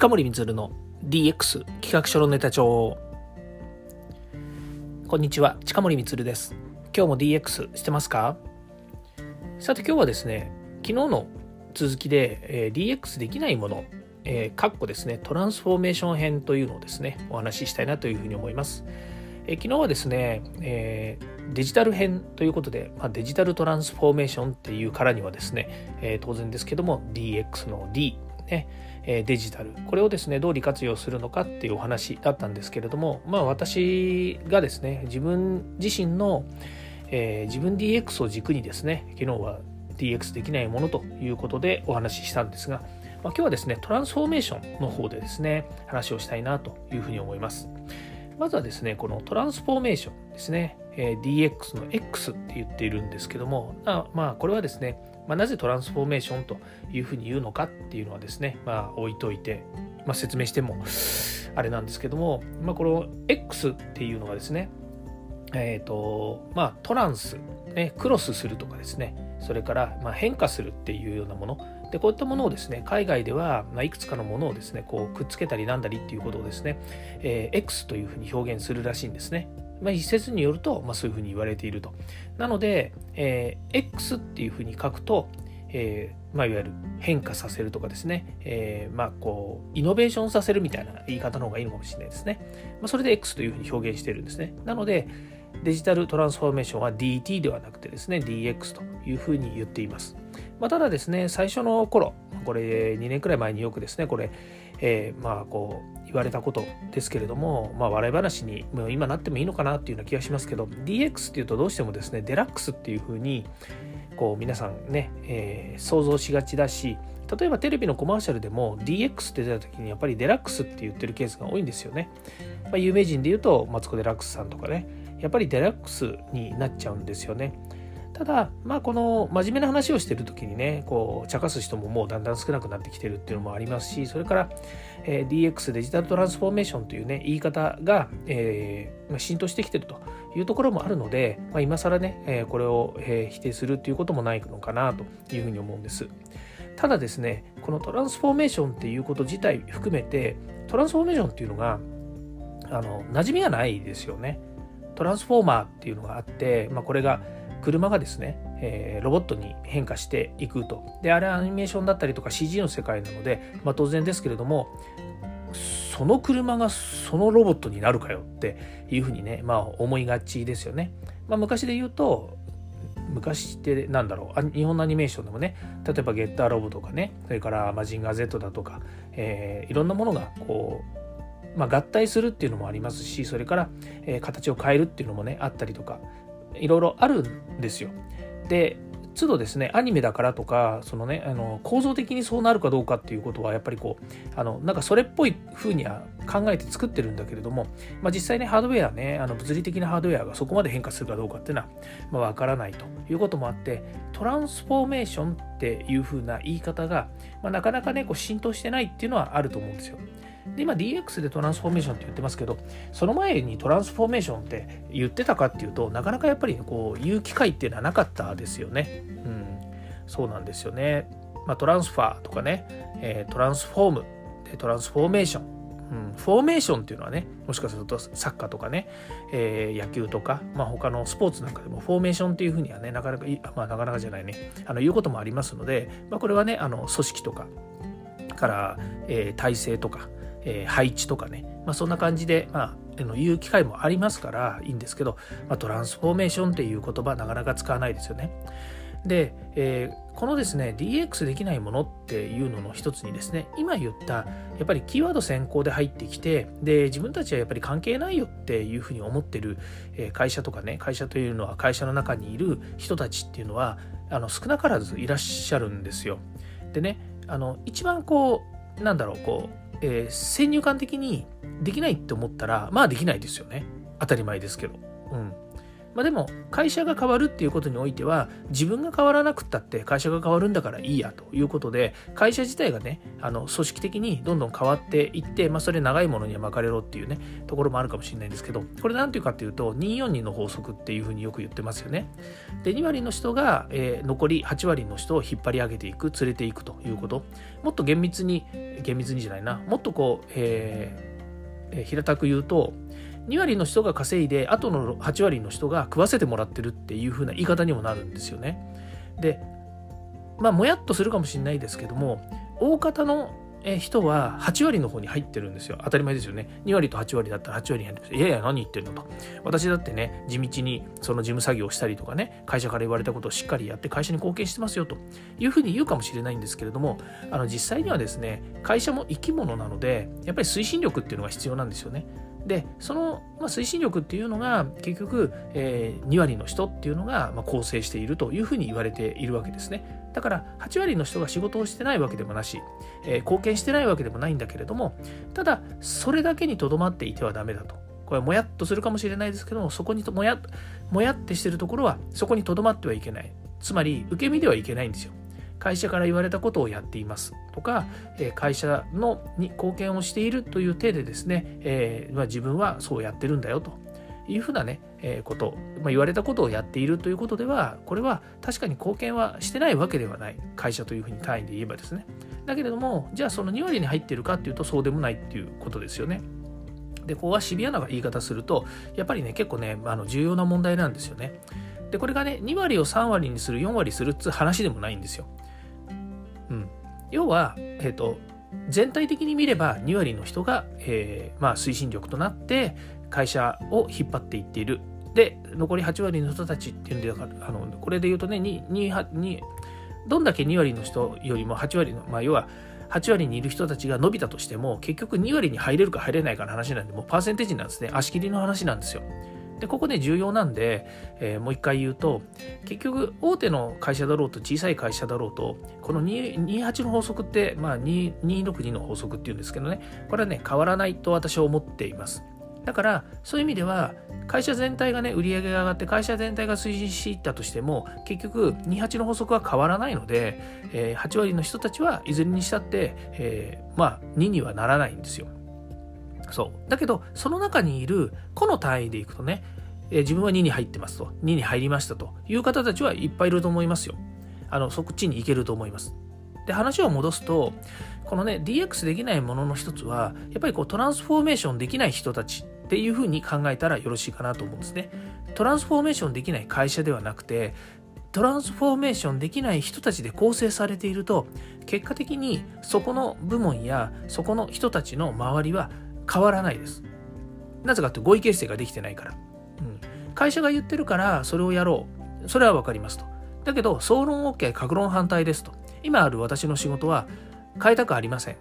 近森光の DX 企画書のネタ帳。こんにちは近森光です。今日も DX してますか？さて今日はですね昨日の続きで、えー、DX できないものえー、かっこですね、トランスフォーメーション編というのをですね、お話ししたいなというふうに思います。えー、昨日はですね、えー、デジタル編ということで、まあ、デジタルトランスフォーメーションっていうからにはですね、え、当然ですけども DX の D、ね、デジタルこれをですねどう利活用するのかっていうお話だったんですけれどもまあ私がですね自分自身の、えー、自分 DX を軸にですね昨日は DX できないものということでお話ししたんですが、まあ、今日はですねトランスフォーメーションの方でですね話をしたいなというふうに思います。まずはですねこのトランスフォーメーションですね、えー、DX の X って言っているんですけどもまあこれはですねまあ、なぜトランスフォーメーションというふうに言うのかっていうのはですね、まあ、置いといて、まあ、説明してもあれなんですけども、まあ、この X っていうのはですね、えっ、ー、と、まあ、トランス、ね、クロスするとかですね、それから、まあ、変化するっていうようなもの、でこういったものをですね海外では、ま、いくつかのものをですねこうくっつけたりなんだりっていうことをですね、えー、X というふうに表現するらしいんですね。まあ、一説によると、まあ、そういうふうに言われていると。なので、えー、X っていうふうに書くと、えーまあ、いわゆる変化させるとかですね、えー、まあこうイノベーションさせるみたいな言い方の方がいいのかもしれないですね。まあ、それで X というふうに表現してるんですね。なのでデジタルトランスフォーメーションは DT ではなくてですね DX というふうに言っています。まあ、ただですね最初の頃これ2年くらい前によくですねこれ、えー、まあこう言われたことですけれども、まあ、笑い話にもう今なってもいいのかなっていうような気がしますけど DX っていうとどうしてもですねデラックスっていうふうにこう皆さんね、えー、想像しがちだし例えばテレビのコマーシャルでも DX って出た時にやっぱりデラックスって言ってるケースが多いんですよね。まあ、有名人で言うとマツコ・デラックスさんとかねやっぱりデラックスになっちゃうんですよね。ただ、まあ、この真面目な話をしてる時にねこう茶化す人ももうだんだん少なくなってきてるっていうのもありますしそれから、えー、DX デジタルトランスフォーメーションというね言い方が、えー、浸透してきてるというところもあるので、まあ、今更ね、えー、これを、え、否定するっていうこともないのかなというふうに思うんです。ただですねこのトランスフォーメーションっていうこと自体含めてトランスフォーメーションっていうのがあの馴染みがないですよね。トランスフォーマーっていうのがあって、まあ、これが車がですね、えー、ロボットに変化していくと。で、あれアニメーションだったりとか CG の世界なので、まあ、当然ですけれども、その車がそのロボットになるかよっていうふうにね、まあ思いがちですよね。まあ、昔で言うと、昔ってなんだろう日本のアニメーションでもね例えばゲッターロボとかねそれからマジンガー Z だとか、えー、いろんなものがこう、まあ、合体するっていうのもありますしそれから、えー、形を変えるっていうのもねあったりとかいろいろあるんですよ。で都度ですねアニメだからとかそのねあの構造的にそうなるかどうかっていうことはやっぱりこうあのなんかそれっぽい風には考えて作ってるんだけれども、まあ、実際ねハードウェアねあの物理的なハードウェアがそこまで変化するかどうかっていうのは、まあ、分からないということもあってトランスフォーメーションっていう風な言い方が、まあ、なかなかねこう浸透してないっていうのはあると思うんですよ。で、今 DX でトランスフォーメーションって言ってますけど、その前にトランスフォーメーションって言ってたかっていうと、なかなかやっぱりこう言う機会っていうのはなかったですよね。うん、そうなんですよね。まあ、トランスファーとかね、えー、トランスフォーム、でトランスフォーメーション。うん、フォーメーションっていうのはね、もしかするとサッカーとかね、えー、野球とか、まあ、他のスポーツなんかでもフォーメーションっていうふうにはね、なかなか、まあ、なかなかじゃないね、あの言うこともありますので、まあ、これはね、あの組織とかから、えー、体制とか、えー、配置とかね、まあ、そんな感じで、まあ、言う機会もありますからいいんですけど、まあ、トランスフォーメーションっていう言葉なかなか使わないですよね。で、えー、このですね DX できないものっていうのの一つにですね今言ったやっぱりキーワード先行で入ってきてで自分たちはやっぱり関係ないよっていうふうに思ってる会社とかね会社というのは会社の中にいる人たちっていうのはあの少なからずいらっしゃるんですよ。でねあの一番こうなんだろうこうえー、先入観的にできないって思ったら、まあできないですよね。当たり前ですけど。うん。まあ、でも会社が変わるっていうことにおいては自分が変わらなくったって会社が変わるんだからいいやということで会社自体がねあの組織的にどんどん変わっていって、まあ、それ長いものには巻かれろっていうねところもあるかもしれないんですけどこれ何ていうかっていうと242の法則っていうふうによく言ってますよね。で2割の人が、えー、残り8割の人を引っ張り上げていく連れていくということもっと厳密に厳密にじゃないなもっとこう、えー、平たく言うと2割の人が稼いであとの8割の人が食わせてもらってるっていう風な言い方にもなるんですよね。でまあもやっとするかもしれないですけども大方の人は8割の方に入ってるんですよ。当たり前ですよね。2割と8割だったら8割に入ってます。いやいや、何言ってんのと。私だってね、地道にその事務作業をしたりとかね、会社から言われたことをしっかりやって会社に貢献してますよというふうに言うかもしれないんですけれども、あの実際にはですね、会社も生き物なので、やっぱり推進力っていうのが必要なんですよね。でその、まあ、推進力っていうのが結局、えー、2割の人っていうのが、まあ、構成しているというふうに言われているわけですね。だから8割の人が仕事をしてないわけでもなし、えー、貢献してないわけでもないんだけれどもただそれだけにとどまっていてはダメだと。これはもやっとするかもしれないですけどもそこにともやもやってしてるところはそこにとどまってはいけない。つまり受け身ではいけないんですよ。会社から言われたことをやっていますとか、え会社のに貢献をしているという体でですね、えー、まあ、自分はそうやってるんだよというふうなね、えー、こと、まあ、言われたことをやっているということではこれは確かに貢献はしてないわけではない会社というふうに単位で言えばですねだけれどもじゃあその2割に入っているかっていうとそうでもないっていうことですよね。でここはシビアな言い方するとやっぱりね結構ねあの重要な問題なんですよね。でこれがね2割を3割にする4割するっつう話でもないんですよ。うん、要は、えーと、全体的に見れば2割の人が、えー、まあ、推進力となって会社を引っ張っていっている。で残り8割の人たちっていうんであのこれで言うとね2どんだけ2割の人よりも8割の、まあ、要は8割にいる人たちが伸びたとしても結局2割に入れるか入れないかの話なんでもうパーセンテージなんですね足切りの話なんですよ。でここで重要なんで、えー、もう一回言うと結局大手の会社だろうと小さい会社だろうとこの28の法則って、まあ、262の法則っていうんですけどねこれはね変わらないと私は思っています。だからそういう意味では会社全体がね売り上げが上がって会社全体が推進していったとしても結局28の法則は変わらないので、えー、8割の人たちはいずれにしたって、えー、まあ2にはならないんですよ。そう。だけど、その中にいる個の単位でいくとね、えー、自分は2に入ってますと、2に入りましたという方たちはいっぱいいると思いますよ。あの、そっちに行けると思います。で、話を戻すと、このね、DX できないものの一つは、やっぱりこうトランスフォーメーションできない人たちっていうふうに考えたらよろしいかなと思うんですね。トランスフォーメーションできない会社ではなくて、トランスフォーメーションできない人たちで構成されていると結果的にそこの部門やそこの人たちの周りは変わらないです。なぜかって合意形成ができてないから。うん、会社が言ってるからそれをやろう。それは分かりますと。だけど、総論 OK、格論反対ですと。今ある私の仕事は変えたくありません。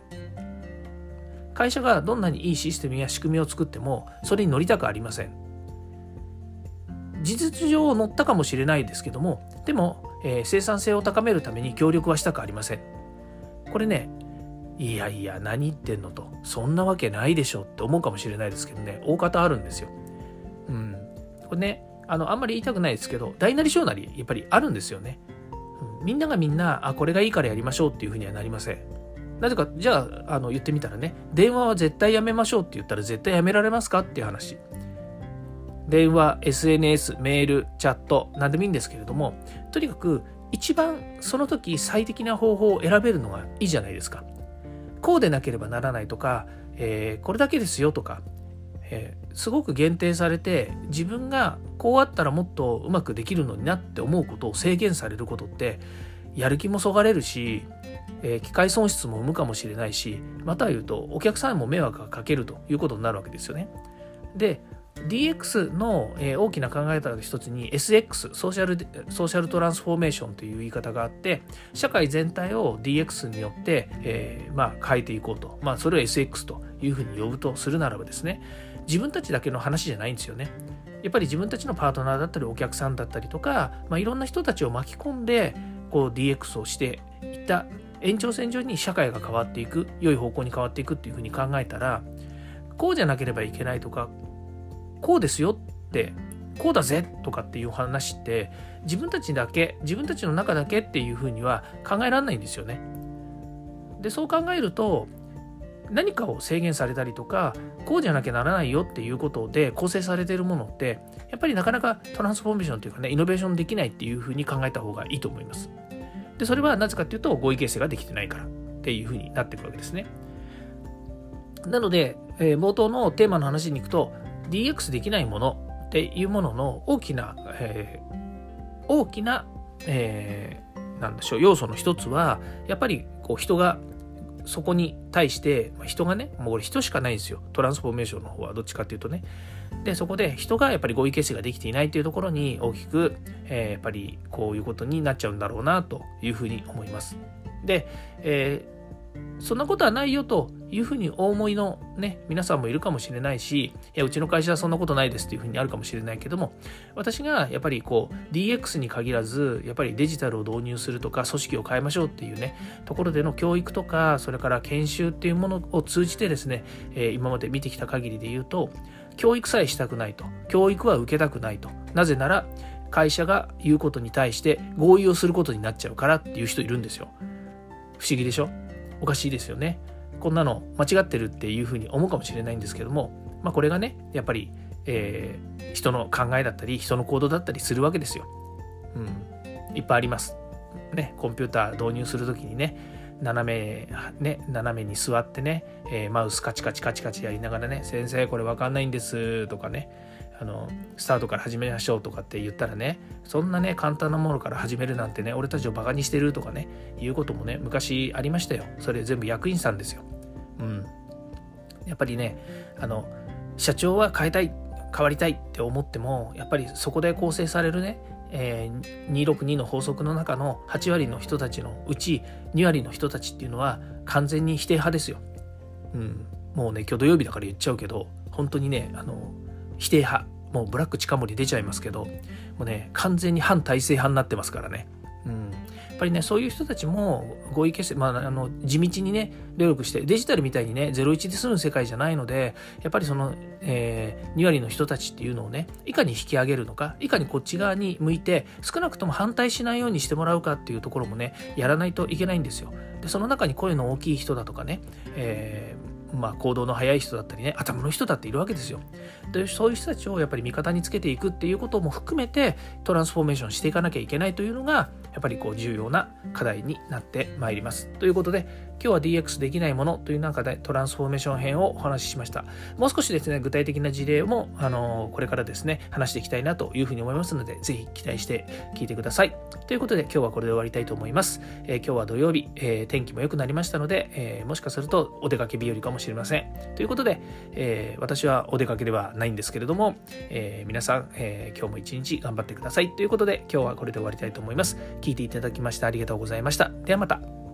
会社がどんなにいいシステムや仕組みを作っても、それに乗りたくありません。事実上乗ったかもしれないですけども、でも、えー、生産性を高めるために協力はしたくありません。これね、いやいや何言ってんのとそんなわけないでしょって思うかもしれないですけどね大方あるんですよ。うん、これねあのあんまり言いたくないですけど大なり小なりやっぱりあるんですよね。うん、みんながみんなあこれがいいからやりましょうっていうふうにはなりません。なぜかじゃああの言ってみたらね電話は絶対やめましょうって言ったら絶対やめられますかっていう話。電話、SNS、メール、チャット、何でもいいんですけれども、とにかく一番その時最適な方法を選べるのがいいじゃないですか。こうでなければならないとか、えー、これだけですよとか、えー、すごく限定されて自分がこうあったらもっとうまくできるのになって思うことを制限されることってやる気もそがれるし、えー、機械損失も生むかもしれないしまた言うとお客さんも迷惑がかけるということになるわけですよね。で DX の、大きな考え方の一つに SX ソーシャルソーシャルトランスフォーメーションという言い方があって社会全体を DX によって、えー、まあ、変えていこうと、まあ、それを SX というふうに呼ぶとするならばですね自分たちだけの話じゃないんですよね。やっぱり自分たちのパートナーだったりお客さんだったりとか、まあ、いろんな人たちを巻き込んで DX をしていった延長線上に社会が変わっていく良い方向に変わっていくっていうふうに考えたらこうじゃなければいけないとかこうですよってこうだぜとかっていう話って自分たちだけ自分たちの中だけっていうふうには考えられないんですよね。でそう考えると何かを制限されたりとかこうじゃなきゃならないよっていうことで構成されてるものってやっぱりなかなかトランスフォーメーションというかねイノベーションできないっていうふうに考えた方がいいと思います。でそれはなぜかっていうと合意形成ができてないからっていうふうになってくるわけですね。なので、えー、冒頭のテーマの話に行くと DX できないものっていうものの大きな、えー、大きな、えー、なんでしょう要素の一つはやっぱりこう人がそこに対して、ま、人がねもうこれ人しかないんですよ。トランスフォーメーションの方はどっちかっていうとね。でそこで人がやっぱり合意形成ができていないというところに大きく、えー、やっぱりこういうことになっちゃうんだろうなというふうに思います。で、えーそんなことはないよというふうにお思いのね、皆さんもいるかもしれないし、いや、うちの会社はそんなことないですっていうふうにあるかもしれないけども、私がやっぱりこう DX に限らず、やっぱりデジタルを導入するとか、組織を変えましょうっていうね、ところでの教育とか、それから研修っていうものを通じてですね、え、今まで見てきた限りで言うと、教育さえしたくないと。教育は受けたくないと。なぜなら、会社が言うことに対して合意をすることになっちゃうからっていう人いるんですよ。不思議でしょ？おかしいですよね。こんなの間違ってるっていうふうに思うかもしれないんですけども、まあ、これがねやっぱり、えー、人の考えだったり人の行動だったりするわけですよ。うん、いっぱいあります。ね、コンピューター導入する時にね斜めね斜めに座ってね、えー、マウスカチカチカチカチやりながらね「先生これ分かんないんです」とかねあのスタートから始めましょうとかって言ったらねそんなね簡単なものから始めるなんてね俺たちをバカにしてるとかねいうこともね昔ありましたよ。それ全部役員さんですよ。うん。やっぱりねあの社長は変えたい変わりたいって思ってもやっぱりそこで構成されるねえー、262の法則の中の8割の人たちのうち2割の人たちっていうのは完全に否定派ですよ。うん、もうね今日土曜日だから言っちゃうけど本当にねあの否定派もうブラック近森出ちゃいますけどもうね完全に反体制派になってますからね。うん、やっぱりねそういう人たちも合意形成、まあ、あの地道にね努力してデジタルみたいにね01で済む世界じゃないのでやっぱりその、えー、2割の人たちっていうのをねいかに引き上げるのかいかにこっち側に向いて少なくとも反対しないようにしてもらうかっていうところもねやらないといけないんですよ。でその中に声の大きい人だとかね、えーまあ、行動の速い人だったりね頭の人だっているわけですよ。でそういう人たちをやっぱり味方につけていくっていうことも含めてトランスフォーメーションしていかなきゃいけないというのがやっぱりこう重要な課題になってまいります。ということで今日は DX できないものという中でトランスフォーメーション編をお話ししました。もう少しですね、具体的な事例も、あのこれからですね、話していきたいなというふうに思いますので、ぜひ期待して聞いてください。ということで、今日はこれで終わりたいと思います。えー、今日は土曜日、えー、天気も良くなりましたので、えー、もしかするとお出かけ日和かもしれません。ということで、え私はお出かけではないんですけれども、え皆さん、え今日も一日頑張ってください。ということで、今日はこれで終わりたいと思います。聞いていただきましてありがとうございました。ではまた。